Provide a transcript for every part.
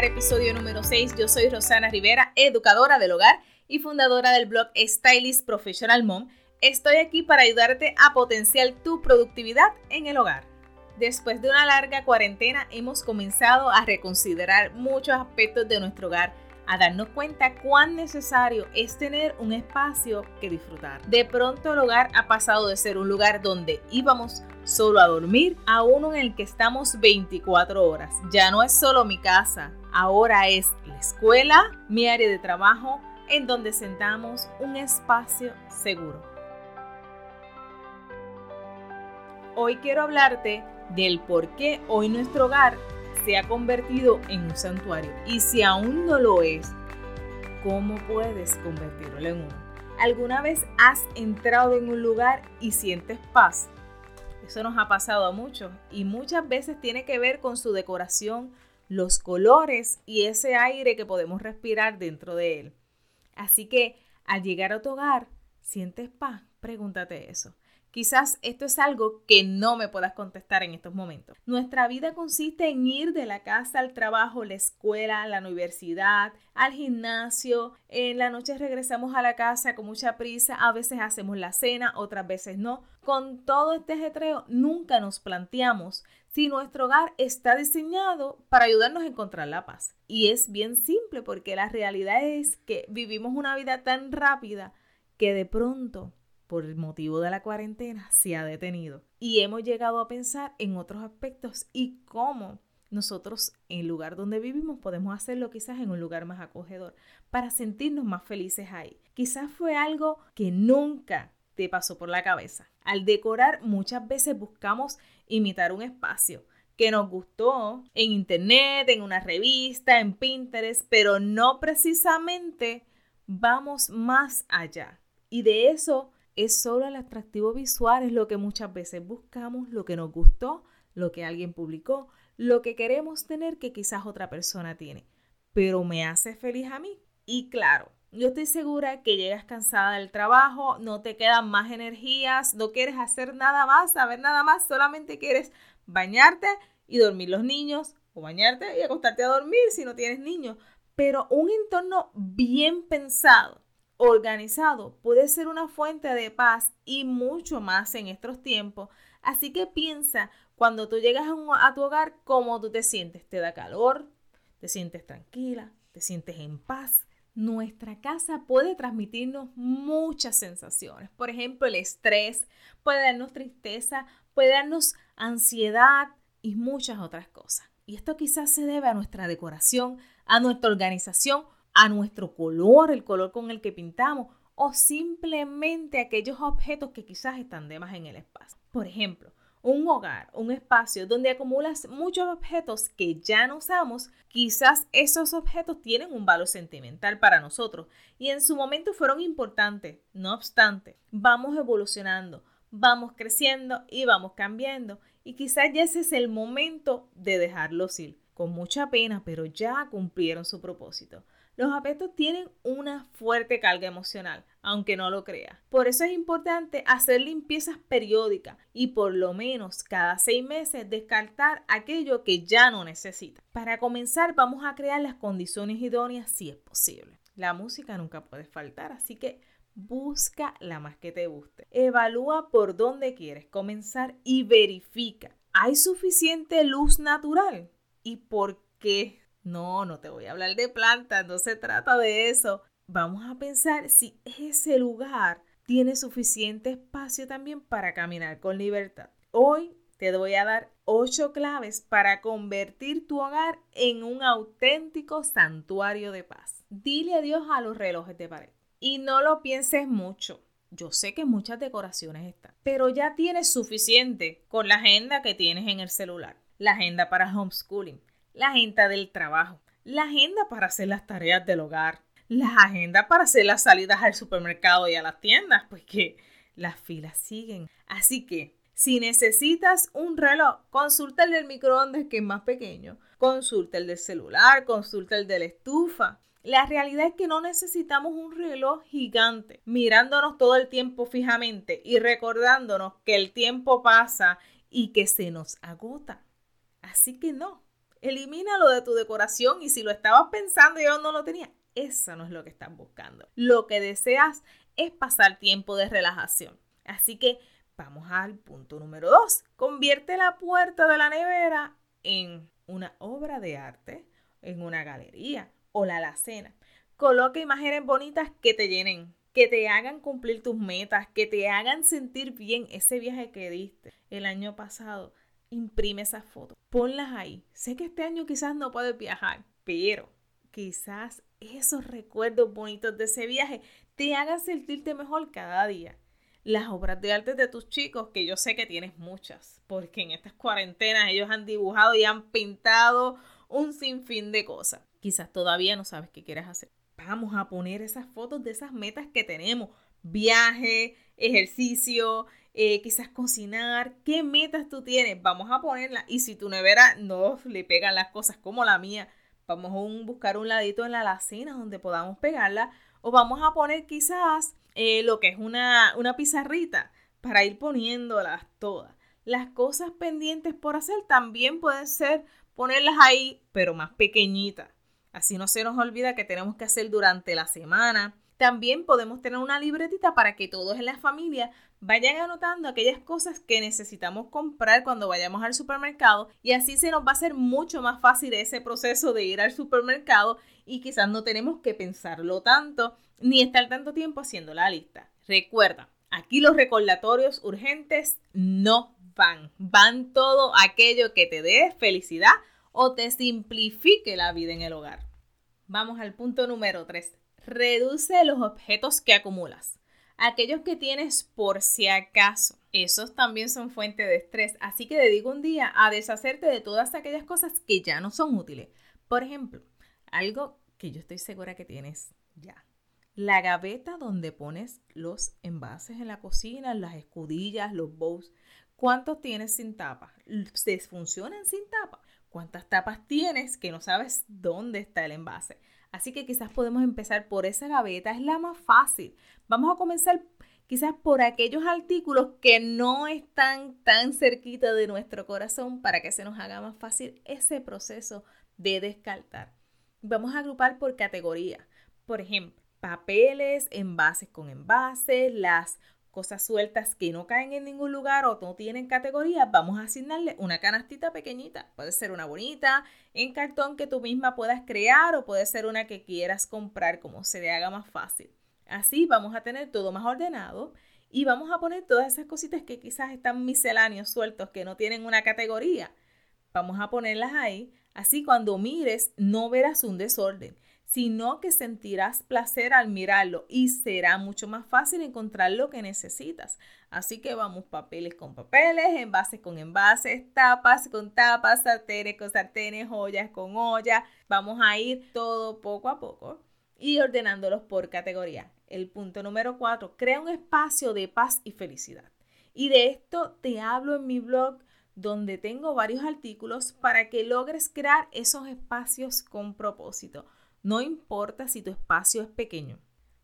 Hogar, episodio número 6. Yo soy Rosana Rivera, educadora del hogar y fundadora del blog Stylist Professional Mom. Estoy aquí para ayudarte a potenciar tu productividad en el hogar. Después de una larga cuarentena hemos comenzado a reconsiderar muchos aspectos de nuestro hogar a darnos cuenta cuán necesario es tener un espacio que disfrutar. De pronto el hogar ha pasado de ser un lugar donde íbamos solo a dormir a uno en el que estamos 24 horas. Ya no es solo mi casa, ahora es la escuela, mi área de trabajo, en donde sentamos un espacio seguro. Hoy quiero hablarte del por qué hoy nuestro hogar se ha convertido en un santuario. Y si aún no lo es, ¿cómo puedes convertirlo en uno? ¿Alguna vez has entrado en un lugar y sientes paz? Eso nos ha pasado a muchos y muchas veces tiene que ver con su decoración, los colores y ese aire que podemos respirar dentro de él. Así que al llegar a tu hogar, ¿sientes paz? Pregúntate eso. Quizás esto es algo que no me puedas contestar en estos momentos. Nuestra vida consiste en ir de la casa al trabajo, la escuela, la universidad, al gimnasio. En la noche regresamos a la casa con mucha prisa. A veces hacemos la cena, otras veces no. Con todo este ajetreo, nunca nos planteamos si nuestro hogar está diseñado para ayudarnos a encontrar la paz. Y es bien simple porque la realidad es que vivimos una vida tan rápida que de pronto por el motivo de la cuarentena se ha detenido. Y hemos llegado a pensar en otros aspectos y cómo nosotros en el lugar donde vivimos podemos hacerlo quizás en un lugar más acogedor para sentirnos más felices ahí. Quizás fue algo que nunca te pasó por la cabeza. Al decorar muchas veces buscamos imitar un espacio que nos gustó en internet, en una revista, en Pinterest, pero no precisamente vamos más allá. Y de eso es solo el atractivo visual, es lo que muchas veces buscamos, lo que nos gustó, lo que alguien publicó, lo que queremos tener que quizás otra persona tiene, pero me hace feliz a mí. Y claro, yo estoy segura que llegas cansada del trabajo, no te quedan más energías, no quieres hacer nada más, saber nada más, solamente quieres bañarte y dormir los niños, o bañarte y acostarte a dormir si no tienes niños. Pero un entorno bien pensado, organizado puede ser una fuente de paz y mucho más en estos tiempos. Así que piensa cuando tú llegas a, tu hogar cómo tú te sientes. ¿Te da calor? ¿Te sientes tranquila? ¿Te sientes en paz? Nuestra casa puede transmitirnos muchas sensaciones. Por ejemplo, el estrés puede darnos tristeza, puede darnos ansiedad y muchas otras cosas. Y esto quizás se debe a nuestra decoración, a nuestra organización a nuestro color, el color con el que pintamos, o simplemente aquellos objetos que quizás están de más en el espacio. Por ejemplo, un hogar, un espacio donde acumulas muchos objetos que ya no usamos, quizás esos objetos tienen un valor sentimental para nosotros y en su momento fueron importantes. No obstante, vamos evolucionando, vamos creciendo y vamos cambiando y quizás ya ese es el momento de dejarlos ir. Con mucha pena, pero ya cumplieron su propósito. Los apetos tienen una fuerte carga emocional, aunque no lo crea. Por eso es importante hacer limpiezas periódicas y por lo menos cada seis meses descartar aquello que ya no necesita. Para comenzar vamos a crear las condiciones idóneas si es posible. La música nunca puede faltar, así que busca la más que te guste. Evalúa por dónde quieres comenzar y verifica. ¿Hay suficiente luz natural? ¿Y por qué no, no te voy a hablar de plantas, no se trata de eso. Vamos a pensar si ese lugar tiene suficiente espacio también para caminar con libertad. Hoy te voy a dar ocho claves para convertir tu hogar en un auténtico santuario de paz. Dile adiós a los relojes de pared y no lo pienses mucho. Yo sé que muchas decoraciones están, pero ya tienes suficiente con la agenda que tienes en el celular, la agenda para homeschooling, la agenda del trabajo, la agenda para hacer las tareas del hogar, la agenda para hacer las salidas al supermercado y a las tiendas, pues que las filas siguen. Así que si necesitas un reloj, consulta el del microondas que es más pequeño, consulta el del celular, consulta el de la estufa. La realidad es que no necesitamos un reloj gigante mirándonos todo el tiempo fijamente y recordándonos que el tiempo pasa y que se nos agota. Así que no, Elimínalo de tu decoración y si lo estabas pensando y yo no lo tenía, eso no es lo que estás buscando. Lo que deseas es pasar tiempo de relajación. Así que vamos al punto número dos. Convierte la puerta de la nevera en una obra de arte, en una galería o la alacena. Coloca imágenes bonitas que te llenen, que te hagan cumplir tus metas, que te hagan sentir bien ese viaje que diste el año pasado. Imprime esas fotos, ponlas ahí. Sé que este año quizás no puedes viajar, pero quizás esos recuerdos bonitos de ese viaje te hagan sentirte mejor cada día. Las obras de arte de tus chicos, que yo sé que tienes muchas, porque en estas cuarentenas ellos han dibujado y han pintado un sinfín de cosas. Quizás todavía no sabes qué quieres hacer. Vamos a poner esas fotos de esas metas que tenemos. Viaje, ejercicio, eh, quizás cocinar. ¿Qué metas tú tienes? Vamos a ponerlas. Y si tu nevera no le pegan las cosas como la mía, vamos a buscar un ladito en la alacena donde podamos pegarla. O vamos a poner quizás eh, lo que es una, una pizarrita para ir poniéndolas todas. Las cosas pendientes por hacer también pueden ser ponerlas ahí, pero más pequeñitas. Así no se nos olvida que tenemos que hacer durante la semana. También podemos tener una libretita para que todos en la familia vayan anotando aquellas cosas que necesitamos comprar cuando vayamos al supermercado y así se nos va a hacer mucho más fácil ese proceso de ir al supermercado y quizás no tenemos que pensarlo tanto ni estar tanto tiempo haciendo la lista. Recuerda, aquí los recordatorios urgentes no van, van todo aquello que te dé felicidad o te simplifique la vida en el hogar. Vamos al punto número 3. Reduce los objetos que acumulas. Aquellos que tienes por si acaso. Esos también son fuente de estrés, así que dedica un día a deshacerte de todas aquellas cosas que ya no son útiles. Por ejemplo, algo que yo estoy segura que tienes ya. La gaveta donde pones los envases en la cocina, las escudillas, los bowls. ¿Cuántos tienes sin tapa? ¿Funcionan sin tapa? cuántas tapas tienes que no sabes dónde está el envase. Así que quizás podemos empezar por esa gaveta, es la más fácil. Vamos a comenzar quizás por aquellos artículos que no están tan cerquita de nuestro corazón para que se nos haga más fácil ese proceso de descartar. Vamos a agrupar por categoría. Por ejemplo, papeles, envases con envases, las cosas sueltas que no caen en ningún lugar o no tienen categoría, vamos a asignarle una canastita pequeñita. Puede ser una bonita en cartón que tú misma puedas crear o puede ser una que quieras comprar como se le haga más fácil. Así vamos a tener todo más ordenado y vamos a poner todas esas cositas que quizás están misceláneos sueltos que no tienen una categoría. Vamos a ponerlas ahí. Así cuando mires no verás un desorden sino que sentirás placer al mirarlo y será mucho más fácil encontrar lo que necesitas. Así que vamos papeles con papeles, envases con envases, tapas con tapas, sartenes con sartenes, joyas con ollas. Vamos a ir todo poco a poco y ordenándolos por categoría. El punto número cuatro, crea un espacio de paz y felicidad. Y de esto te hablo en mi blog donde tengo varios artículos para que logres crear esos espacios con propósito. No importa si tu espacio es pequeño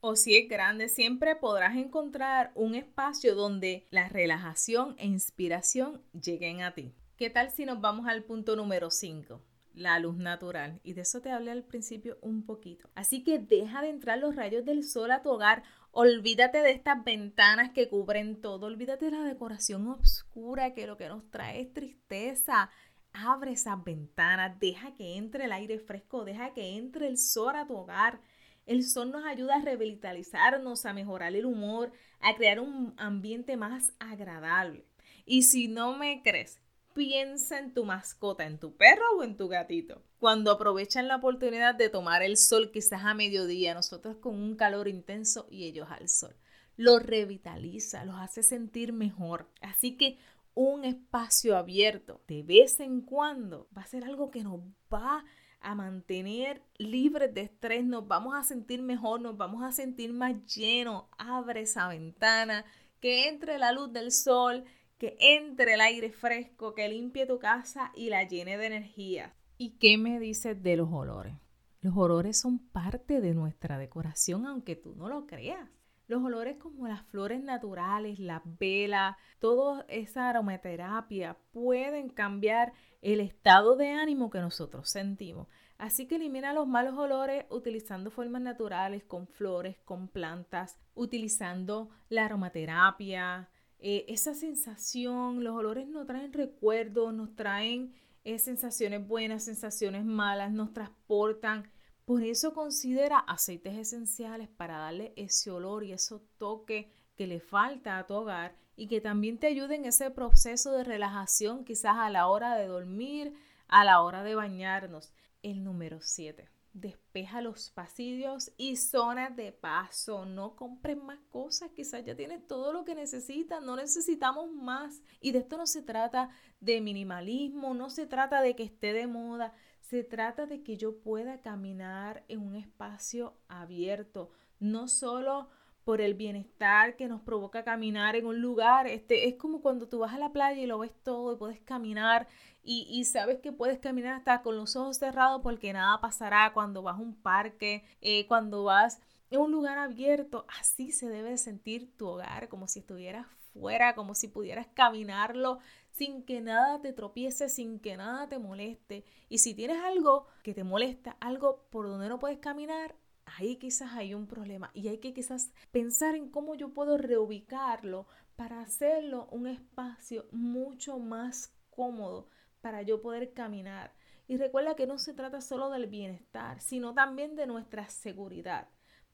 o si es grande, siempre podrás encontrar un espacio donde la relajación e inspiración lleguen a ti. ¿Qué tal si nos vamos al punto número 5? La luz natural. Y de eso te hablé al principio un poquito. Así que deja de entrar los rayos del sol a tu hogar. Olvídate de estas ventanas que cubren todo. Olvídate de la decoración oscura que lo que nos trae es tristeza. Abre esas ventanas, deja que entre el aire fresco, deja que entre el sol a tu hogar. El sol nos ayuda a revitalizarnos, a mejorar el humor, a crear un ambiente más agradable. Y si no me crees, piensa en tu mascota, en tu perro o en tu gatito. Cuando aprovechan la oportunidad de tomar el sol quizás a mediodía, nosotros con un calor intenso y ellos al sol. Los revitaliza, los hace sentir mejor. Así que un espacio abierto de vez en cuando va a ser algo que nos va a mantener libres de estrés, nos vamos a sentir mejor, nos vamos a sentir más llenos. Abre esa ventana, que entre la luz del sol, que entre el aire fresco, que limpie tu casa y la llene de energía. ¿Y qué me dices de los olores? Los olores son parte de nuestra decoración, aunque tú no lo creas. Los olores como las flores naturales, las velas, toda esa aromaterapia pueden cambiar el estado de ánimo que nosotros sentimos. Así que elimina los malos olores utilizando formas naturales, con flores, con plantas, utilizando la aromaterapia. Eh, esa sensación, los olores nos traen recuerdos, nos traen eh, sensaciones buenas, sensaciones malas, nos transportan. Por eso considera aceites esenciales para darle ese olor y ese toque que le falta a tu hogar y que también te ayuden en ese proceso de relajación, quizás a la hora de dormir, a la hora de bañarnos. El número 7. Despeja los pasillos y zonas de paso. No compres más cosas. Quizás ya tienes todo lo que necesitas. No necesitamos más. Y de esto no se trata de minimalismo. No se trata de que esté de moda. Se trata de que yo pueda caminar en un espacio abierto. No solo por el bienestar que nos provoca caminar en un lugar. Este, es como cuando tú vas a la playa y lo ves todo y puedes caminar y, sabes que puedes caminar hasta con los ojos cerrados porque nada pasará cuando vas a un parque, eh, cuando vas en un lugar abierto. Así se debe sentir tu hogar, como si estuvieras fuera, como si pudieras caminarlo sin que nada te tropiece, sin que nada te moleste. Y si tienes algo que te molesta, algo por donde no puedes caminar, ahí quizás hay un problema y hay que quizás pensar en cómo yo puedo reubicarlo para hacerlo un espacio mucho más cómodo para yo poder caminar. Y recuerda que no se trata solo del bienestar, sino también de nuestra seguridad.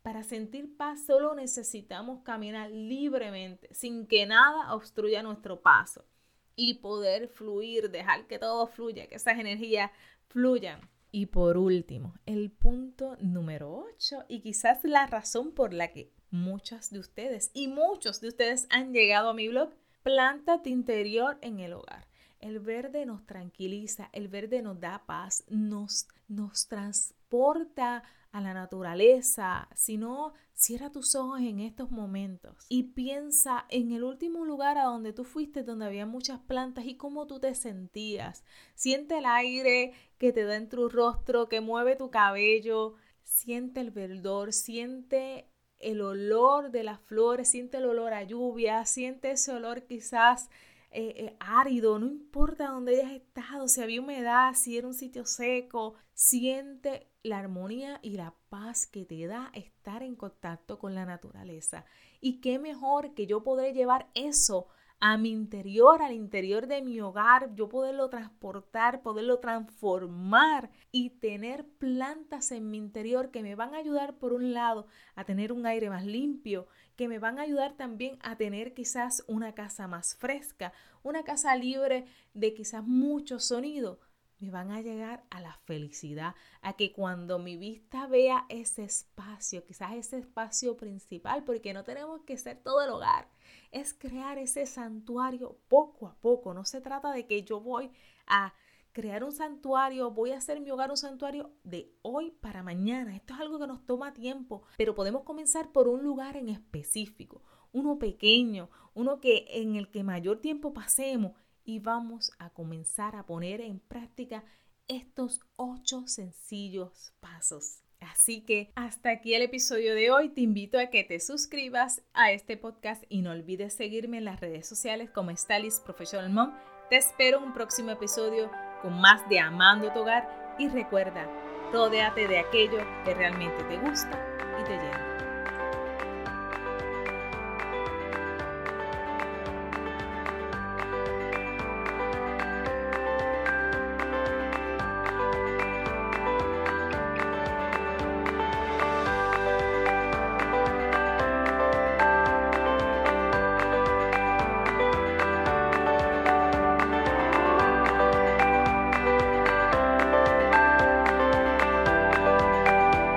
Para sentir paz solo necesitamos caminar libremente, sin que nada obstruya nuestro paso y poder fluir, dejar que todo fluya, que esas energías fluyan. Y por último, el punto número 8 y quizás la razón por la que muchas de ustedes y muchos de ustedes han llegado a mi blog, planta de interior en el hogar. El verde nos tranquiliza, el verde nos da paz, nos, nos transporta a la naturaleza, si no, cierra tus ojos en estos momentos y piensa en el último lugar a donde tú fuiste, donde había muchas plantas y cómo tú te sentías. Siente el aire que te da en tu rostro, que mueve tu cabello, siente el verdor, siente el olor de las flores, siente el olor a lluvia, siente ese olor quizás eh, árido, no importa dónde hayas estado, si había humedad, si era un sitio seco, siente la armonía y la paz que te da estar en contacto con la naturaleza. Y qué mejor que yo podré llevar eso a mi interior, al interior de mi hogar, yo poderlo transportar, poderlo transformar y tener plantas en mi interior que me van a ayudar por un lado a tener un aire más limpio que me van a ayudar también a tener quizás una casa más fresca, una casa libre de quizás mucho sonido, me van a llegar a la felicidad, a que cuando mi vista vea ese espacio, quizás ese espacio principal, porque no tenemos que ser todo el hogar, es crear ese santuario poco a poco, no se trata de que yo voy a crear un santuario, voy a hacer mi hogar un santuario de hoy para mañana. Esto es algo que nos toma tiempo, pero podemos comenzar por un lugar en específico, uno pequeño, uno que en el que mayor tiempo pasemos y vamos a comenzar a poner en práctica estos ocho sencillos pasos. Así que hasta aquí el episodio de hoy. Te invito a que te suscribas a este podcast y no olvides seguirme en las redes sociales como Stylist Professional Mom. Te espero en un próximo episodio con más de Amando tu hogar y recuerda, rodéate de aquello que realmente te gusta y te llena.